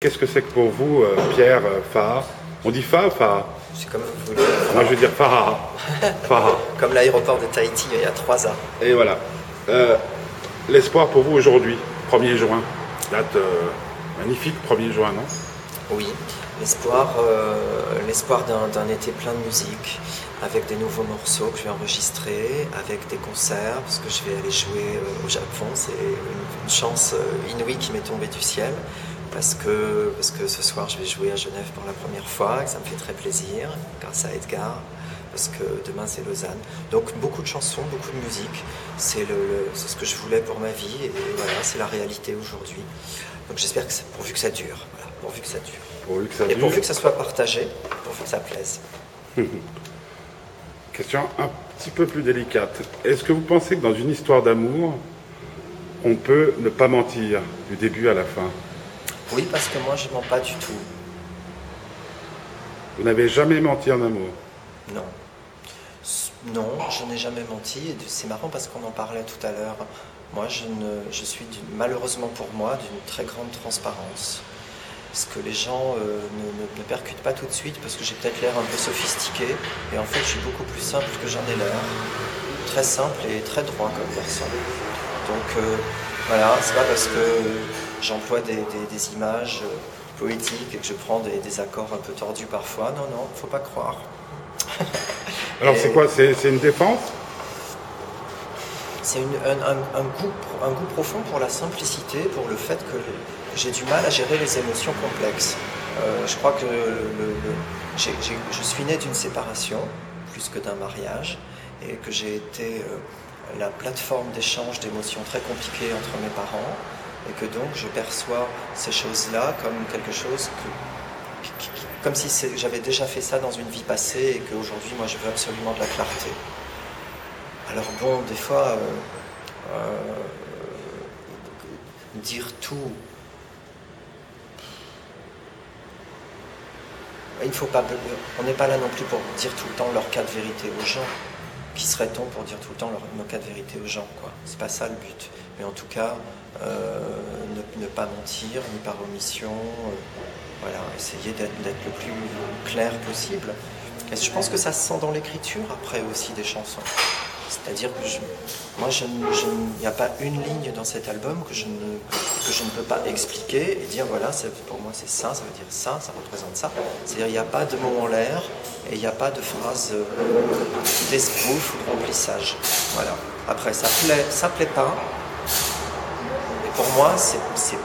Qu'est-ce que c'est que pour vous, euh, Pierre euh, On dit Faha ou Faha? C'est comme vous voulez. Moi, je veux dire Faha. Faha. Comme l'aéroport de Tahiti il y a trois ans. Et voilà. Euh, L'espoir pour vous aujourd'hui, 1er juin. Date euh, magnifique, 1er juin, non? Oui, l'espoir, l'espoir d'un, été plein de musique, avec des nouveaux morceaux que je vais enregistrer, avec des concerts, parce que je vais aller jouer au Japon. C'est une, une chance inouïe qui m'est tombée du ciel. Parce que, parce que ce soir, je vais jouer à Genève pour la première fois, et ça me fait très plaisir, grâce à Edgar. Parce que demain, c'est Lausanne. Donc, beaucoup de chansons, beaucoup de musique. C'est, le, le- c'est ce que je voulais pour ma vie, et voilà, c'est la réalité aujourd'hui. Donc, j'espère que, pourvu que ça dure. Voilà, pourvu que ça dure. Pourvu que ça Et dure. pourvu que ça soit partagé, pourvu que ça plaise. Question un petit peu plus délicate. Est-ce que vous pensez que dans une histoire d'amour, on peut ne pas mentir du début à la fin? Oui, parce que moi, je mens pas du tout. Vous n'avez jamais menti en amour Non. Non, je n'ai jamais menti. Et c'est marrant parce qu'on en parlait tout à l'heure. Moi, je, ne, je suis malheureusement pour moi d'une très grande transparence. Ce que les gens euh, ne, ne- ne percutent pas tout de suite parce que j'ai peut-être l'air un peu sophistiqué. Et en fait, je suis beaucoup plus simple que j'en ai l'air. Très simple et très droit comme personne. Donc euh, voilà, c'est pas parce que j'emploie des, des- des images euh, poétiques et que je prends des, des accords un peu tordus parfois. Non, non, faut pas croire. Alors Et- c'est quoi? C'est une défense? C'est un, un- un goût, pro- un goût profond pour la simplicité, pour le fait que j'ai du mal à gérer les émotions complexes. Euh, je crois que le- le- je suis né d'une séparation plus que d'un mariage et que j'ai été euh, la plateforme d'échange d'émotions très compliquées entre mes parents et que donc je perçois ces choses-là comme quelque chose que, comme si j'avais déjà fait ça dans une vie passée et qu'aujourd'hui moi je veux absolument de la clarté. Alors bon, des fois, euh, euh, dire tout, il faut pas, on n'est pas là non plus pour dire tout le temps leur cas de vérité aux gens. Qui serait-on pour dire tout le temps leur, nos de vérité aux gens quoi C'est pas ça le but. Mais en tout cas, euh, ne, pas mentir, ni par omission. euh, voilà, essayer d'être le plus clair possible. Je pense que ça se sent dans l'écriture après aussi des chansons. C'est-à-dire que moi, il n'y a pas une ligne dans cet album que je ne, que je ne peux pas expliquer et dire voilà, pour moi c'est ça, ça veut dire ça, ça représente ça. C'est-à-dire il n'y a pas de mots en l'air et il n'y a pas de phrase euh, d'esbrouf ou de remplissage. Voilà. Après, ça plaît, ça plaît pas. Et pour moi, c'est plein.